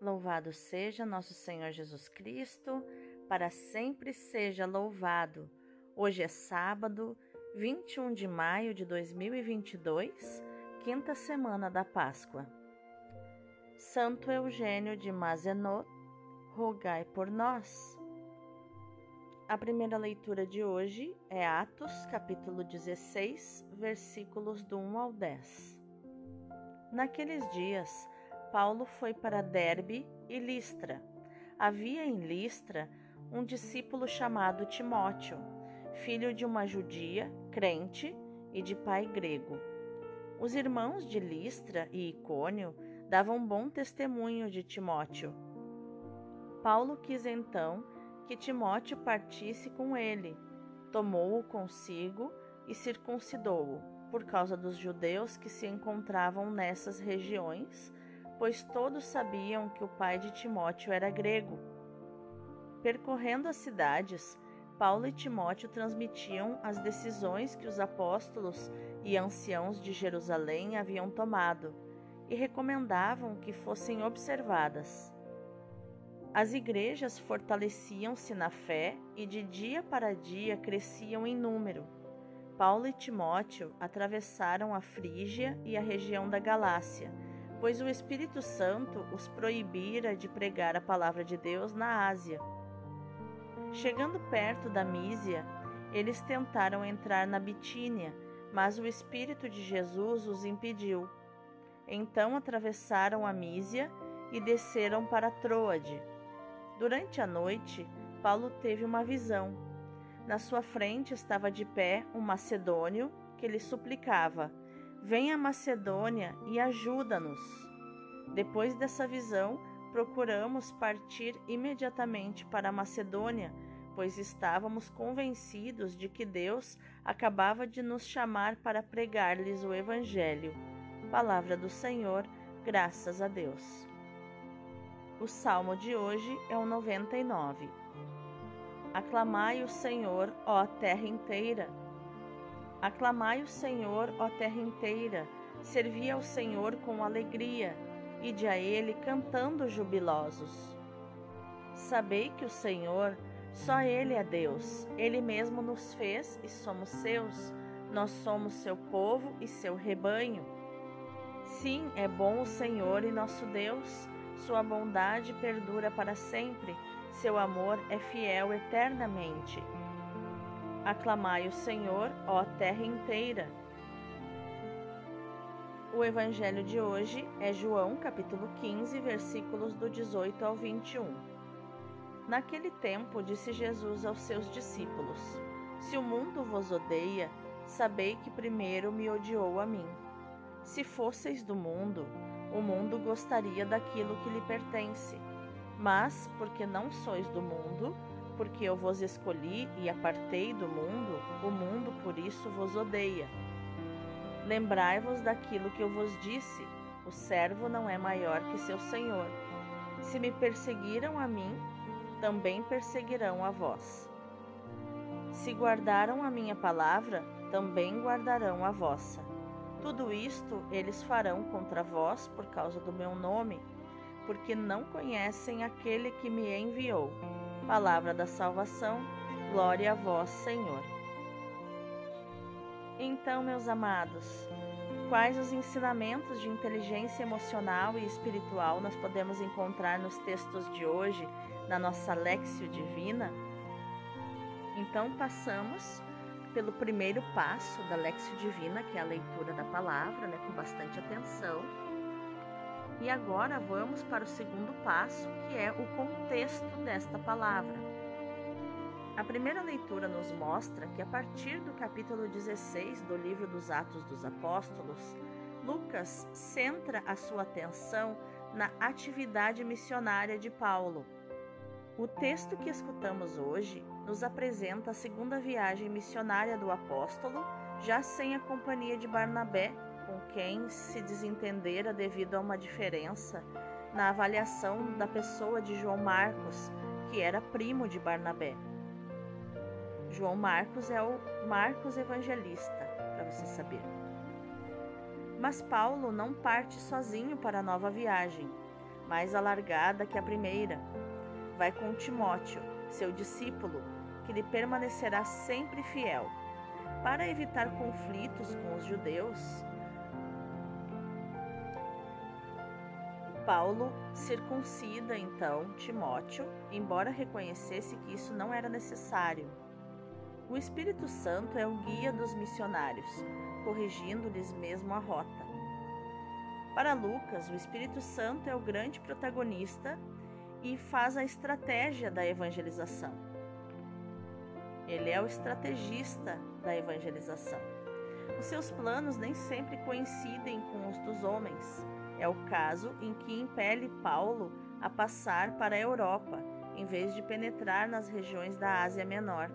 Louvado seja nosso Senhor Jesus Cristo, para sempre seja louvado. Hoje é sábado, 21 de maio de 2022, quinta semana da Páscoa. Santo Eugênio de Mazenot, rogai por nós. A primeira leitura de hoje é Atos, capítulo 16, versículos do 1 ao 10. Naqueles dias, Paulo foi para Derbe e Listra. Havia em Listra um discípulo chamado Timóteo, filho de uma judia, crente e de pai grego. Os irmãos de Listra e Icônio davam bom testemunho de Timóteo. Paulo quis então que Timóteo partisse com ele, tomou-o consigo e circuncidou-o, por causa dos judeus que se encontravam nessas regiões pois todos sabiam que o pai de Timóteo era grego. Percorrendo as cidades, Paulo e Timóteo transmitiam as decisões que os apóstolos e anciãos de Jerusalém haviam tomado e recomendavam que fossem observadas. As igrejas fortaleciam-se na fé e de dia para dia cresciam em número. Paulo e Timóteo atravessaram a Frígia e a região da Galácia pois o Espírito Santo os proibira de pregar a palavra de Deus na Ásia. Chegando perto da Mísia, eles tentaram entrar na Bitínia, mas o Espírito de Jesus os impediu. Então atravessaram a Mísia e desceram para Troade. Durante a noite, Paulo teve uma visão. Na sua frente estava de pé um macedônio que lhe suplicava: Venha a Macedônia e ajuda-nos. Depois dessa visão, procuramos partir imediatamente para a Macedônia, pois estávamos convencidos de que Deus acabava de nos chamar para pregar-lhes o Evangelho. Palavra do Senhor, graças a Deus. O salmo de hoje é o 99. Aclamai o Senhor, ó terra inteira Aclamai o Senhor, ó terra inteira, servi ao Senhor com alegria, e de a Ele cantando jubilosos. Sabei que o Senhor, só Ele é Deus, Ele mesmo nos fez e somos seus, nós somos seu povo e seu rebanho. Sim, é bom o Senhor e nosso Deus, sua bondade perdura para sempre, seu amor é fiel eternamente. Aclamai o Senhor, ó terra inteira. O evangelho de hoje é João, capítulo 15, versículos do 18 ao 21. Naquele tempo disse Jesus aos seus discípulos: Se o mundo vos odeia, sabei que primeiro me odiou a mim. Se fosseis do mundo, o mundo gostaria daquilo que lhe pertence. Mas, porque não sois do mundo, porque eu vos escolhi e apartei do mundo, o mundo por isso vos odeia. Lembrai-vos daquilo que eu vos disse: o servo não é maior que seu senhor. Se me perseguiram a mim, também perseguirão a vós. Se guardaram a minha palavra, também guardarão a vossa. Tudo isto eles farão contra vós por causa do meu nome, porque não conhecem aquele que me enviou. Palavra da salvação, glória a vós, Senhor. Então, meus amados, quais os ensinamentos de inteligência emocional e espiritual nós podemos encontrar nos textos de hoje, na nossa Lexio Divina? Então, passamos pelo primeiro passo da Lexio Divina, que é a leitura da palavra, né, com bastante atenção e agora vamos para o segundo passo, que é o contexto desta palavra. A primeira leitura nos mostra que a partir do capítulo 16 do livro dos Atos dos Apóstolos, Lucas centra a sua atenção na atividade missionária de Paulo. O texto que escutamos hoje nos apresenta a segunda viagem missionária do apóstolo, já sem a companhia de Barnabé quem se desentendera devido a uma diferença na avaliação da pessoa de João Marcos, que era primo de Barnabé. João Marcos é o Marcos Evangelista, para você saber. Mas Paulo não parte sozinho para a nova viagem. mais alargada que a primeira. Vai com Timóteo, seu discípulo, que lhe permanecerá sempre fiel. Para evitar conflitos com os judeus, Paulo circuncida então Timóteo, embora reconhecesse que isso não era necessário. O Espírito Santo é o guia dos missionários, corrigindo-lhes mesmo a rota. Para Lucas, o Espírito Santo é o grande protagonista e faz a estratégia da evangelização. Ele é o estrategista da evangelização. Os seus planos nem sempre coincidem com os dos homens. É o caso em que impele Paulo a passar para a Europa, em vez de penetrar nas regiões da Ásia Menor.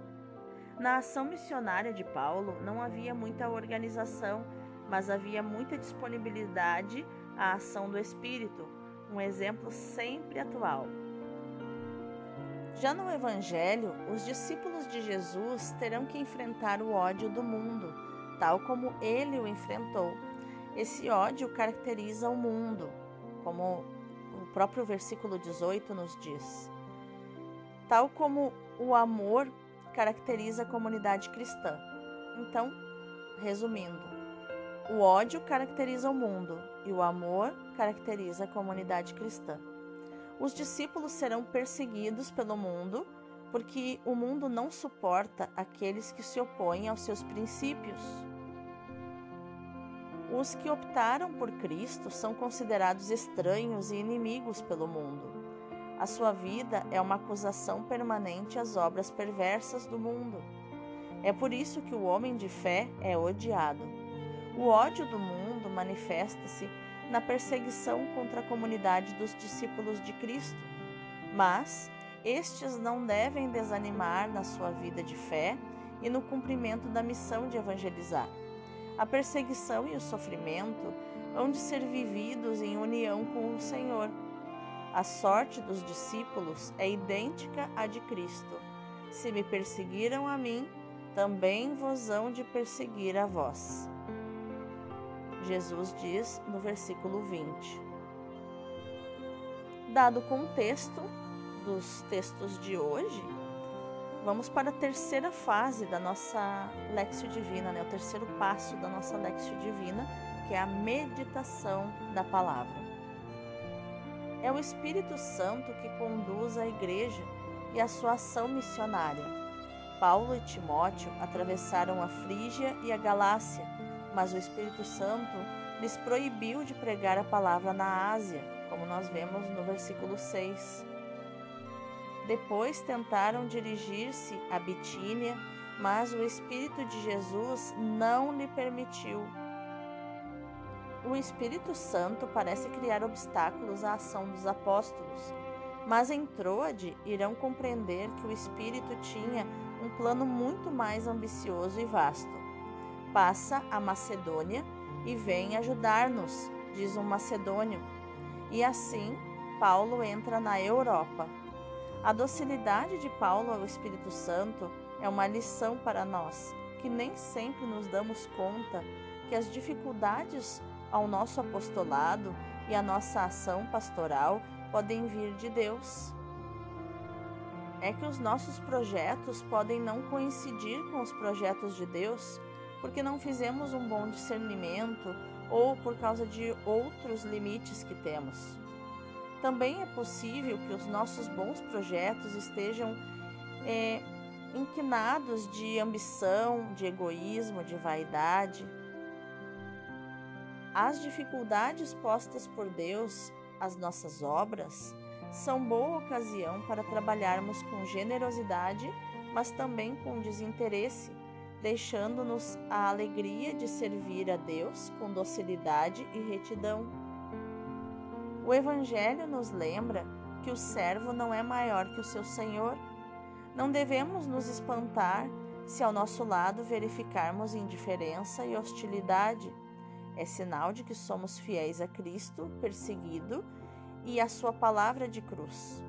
Na ação missionária de Paulo não havia muita organização mas havia muita disponibilidade à ação do Espírito, um exemplo sempre atual. Já no Evangelho, os discípulos de Jesus terão que enfrentar o ódio do mundo, tal como ele o enfrentou. Esse ódio caracteriza o mundo, como o próprio versículo 18 nos diz. Tal como o amor caracteriza a comunidade cristã. Então, resumindo, o ódio caracteriza o mundo e o amor caracteriza a comunidade cristã. Os discípulos serão perseguidos pelo mundo porque o mundo não suporta aqueles que se opõem aos seus princípios. Os que optaram por Cristo são considerados estranhos e inimigos pelo mundo. A sua vida é uma acusação permanente às obras perversas do mundo. É por isso que o homem de fé é odiado. O ódio do mundo manifesta-se na perseguição contra a comunidade dos discípulos de Cristo, mas estes não devem desanimar na sua vida de fé e no cumprimento da missão de evangelizar. A perseguição e o sofrimento hão de ser vividos em união com o Senhor. A sorte dos discípulos é idêntica à de Cristo. Se me perseguiram a mim, também vos hão de perseguir a vós. Jesus diz no versículo 20. Dado o contexto dos textos de hoje, vamos para a terceira fase da nossa Lexio Divina, né? o terceiro passo da nossa Lexio Divina, que é a meditação da palavra. É o Espírito Santo que conduz a igreja e a sua ação missionária. Paulo e Timóteo atravessaram a Frígia e a Galácia mas o Espírito Santo lhes proibiu de pregar a palavra na Ásia, como nós vemos no versículo 6. Depois tentaram dirigir-se a Bitínia, mas o Espírito de Jesus não lhe permitiu. O Espírito Santo parece criar obstáculos à ação dos apóstolos, mas em Troade irão compreender que o Espírito tinha um plano muito mais ambicioso e vasto passa a Macedônia e vem ajudar-nos, diz um macedônio. E assim, Paulo entra na Europa. A docilidade de Paulo ao Espírito Santo é uma lição para nós, que nem sempre nos damos conta que as dificuldades ao nosso apostolado e à nossa ação pastoral podem vir de Deus. É que os nossos projetos podem não coincidir com os projetos de Deus porque não fizemos um bom discernimento ou por causa de outros limites que temos. Também é possível que os nossos bons projetos estejam é, inquinados de ambição, de egoísmo, de vaidade. As dificuldades postas por Deus às nossas obras são boa ocasião para trabalharmos com generosidade, mas também com desinteresse deixando-nos a alegria de servir a Deus com docilidade e retidão. O Evangelho nos lembra que o servo não é maior que o seu senhor. Não devemos nos espantar se ao nosso lado verificarmos indiferença e hostilidade. É sinal de que somos fiéis a Cristo, perseguido, e à Sua palavra de cruz.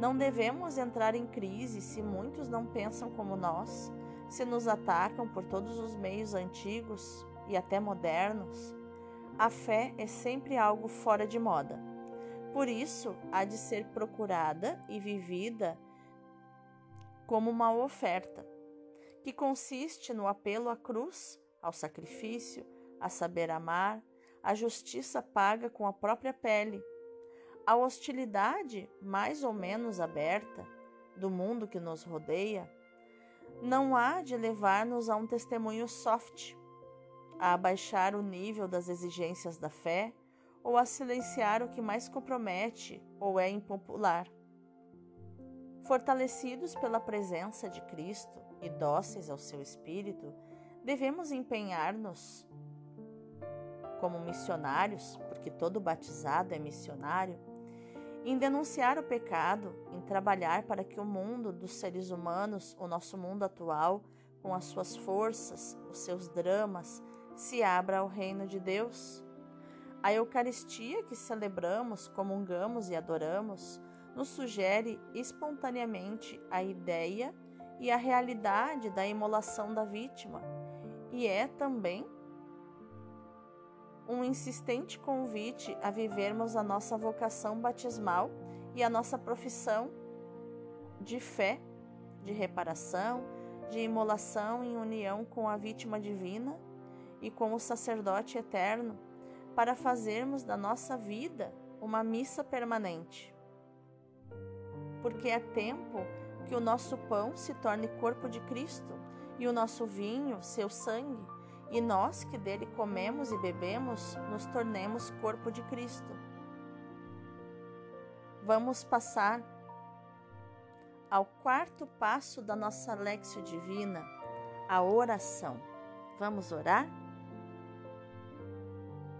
Não devemos entrar em crise se muitos não pensam como nós se nos atacam por todos os meios antigos e até modernos, a fé é sempre algo fora de moda. Por isso, há de ser procurada e vivida como uma oferta, que consiste no apelo à cruz, ao sacrifício, a saber amar, a justiça paga com a própria pele, a hostilidade mais ou menos aberta do mundo que nos rodeia, não há de levar-nos a um testemunho soft, a abaixar o nível das exigências da fé ou a silenciar o que mais compromete ou é impopular. Fortalecidos pela presença de Cristo e dóceis ao seu Espírito, devemos empenhar-nos como missionários, porque todo batizado é missionário, em denunciar o pecado, em trabalhar para que o mundo dos seres humanos, o nosso mundo atual, com as suas forças, os seus dramas, se abra ao reino de Deus. A Eucaristia que celebramos, comungamos e adoramos nos sugere espontaneamente a ideia e a realidade da imolação da vítima e é também um insistente convite a vivermos a nossa vocação batismal e a nossa profissão de fé, de reparação, de imolação em união com a vítima divina e com o sacerdote eterno, para fazermos da nossa vida uma missa permanente. Porque é tempo que o nosso pão se torne corpo de Cristo e o nosso vinho, seu sangue, e nós que dele comemos e bebemos, nos tornemos corpo de Cristo. Vamos passar ao quarto passo da nossa Lexio Divina, a oração. Vamos orar?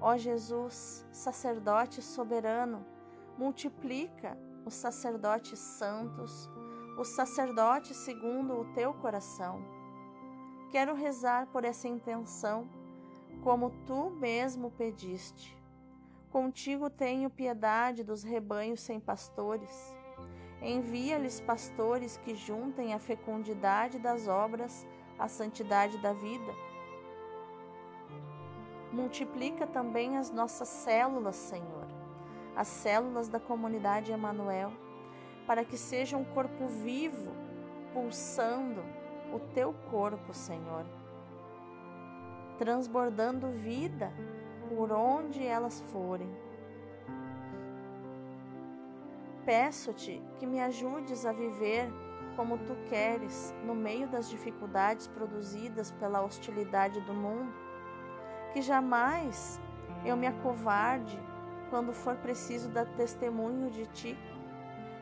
Ó Jesus, sacerdote soberano, multiplica os sacerdotes santos, os sacerdotes segundo o teu coração Quero rezar por essa intenção, como tu mesmo pediste. Contigo tenho piedade dos rebanhos sem pastores. Envia-lhes pastores que juntem a fecundidade das obras à santidade da vida. Multiplica também as nossas células, Senhor, as células da comunidade Emanuel, para que sejam um corpo vivo, pulsando o teu corpo, Senhor, transbordando vida por onde elas forem. Peço-te que me ajudes a viver como tu queres no meio das dificuldades produzidas pela hostilidade do mundo, que jamais eu me acovarde quando for preciso dar testemunho de ti,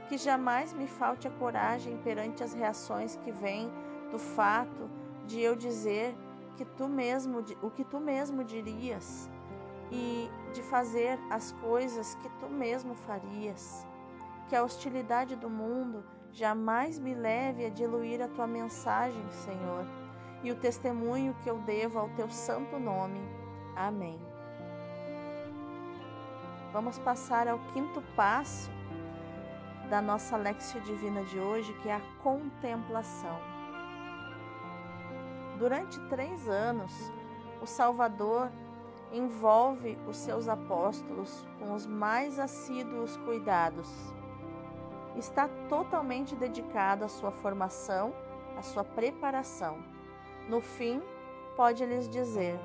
que jamais me falte a coragem perante as reações que vêm do fato de eu dizer que tu mesmo, o que tu mesmo dirias e de fazer as coisas que tu mesmo farias. Que a hostilidade do mundo jamais me leve a diluir a tua mensagem, Senhor, e o testemunho que eu devo ao teu santo nome. Amém. Vamos passar ao quinto passo da nossa Lexio Divina de hoje, que é a contemplação. Durante três anos, o Salvador envolve os seus apóstolos com os mais assíduos cuidados. Está totalmente dedicado à sua formação, à sua preparação. No fim, pode lhes dizer: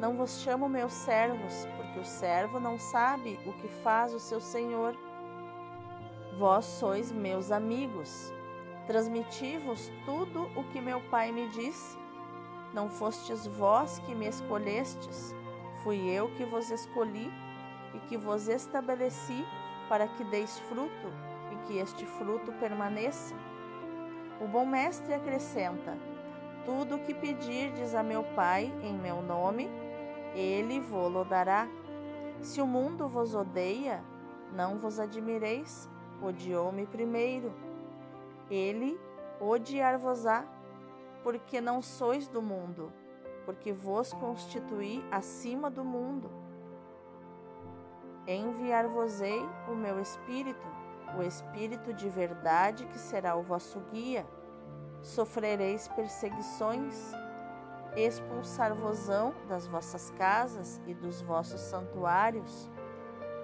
Não vos chamo meus servos, porque o servo não sabe o que faz o seu senhor. Vós sois meus amigos. Transmiti-vos tudo o que meu Pai me disse não fostes vós que me escolhestes, fui eu que vos escolhi e que vos estabeleci para que deis fruto e que este fruto permaneça. O bom mestre acrescenta: Tudo o que pedirdes a meu Pai em meu nome, ele vô-lo dará. Se o mundo vos odeia, não vos admireis, odiou-me primeiro. Ele odiar-vos-á porque não sois do mundo, porque vos constituí acima do mundo. Enviar-vos-ei o meu Espírito, o Espírito de verdade que será o vosso guia. Sofrereis perseguições, expulsar-vos-ão das vossas casas e dos vossos santuários.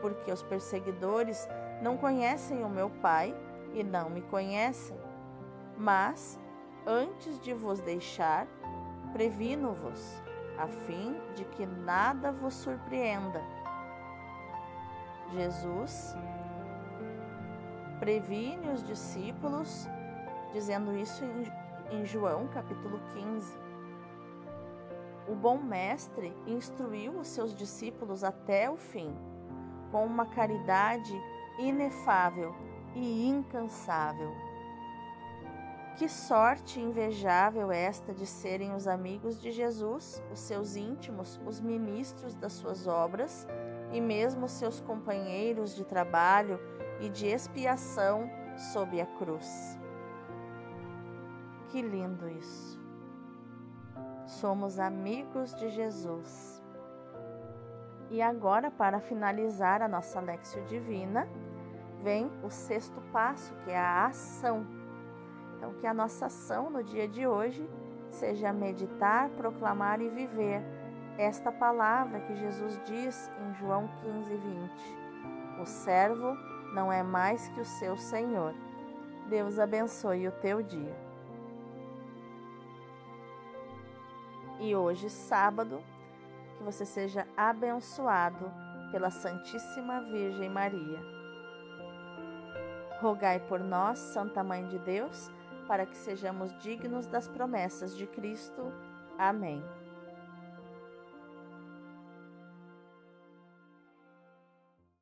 porque os perseguidores não conhecem o meu Pai e não me conhecem. Mas, antes de vos deixar, previno-vos, a fim de que nada vos surpreenda. Jesus previne os discípulos, dizendo isso em, João capítulo 15. O bom mestre instruiu os seus discípulos até o fim, com uma caridade inefável e incansável. Que sorte invejável esta de serem os amigos de Jesus, os seus íntimos, os ministros das suas obras e mesmo seus companheiros de trabalho e de expiação sob a cruz. Que lindo isso! Somos amigos de Jesus. E agora, para finalizar a nossa Lexio Divina, vem o sexto passo, que é a ação. Então, que a nossa ação no dia de hoje seja meditar, proclamar e viver esta palavra que Jesus diz em João 15, 20. O servo não é mais que o seu Senhor. Deus abençoe o teu dia. E hoje, sábado, que você seja abençoado pela Santíssima Virgem Maria. Rogai por nós, Santa Mãe de Deus, para que sejamos dignos das promessas de Cristo. Amém.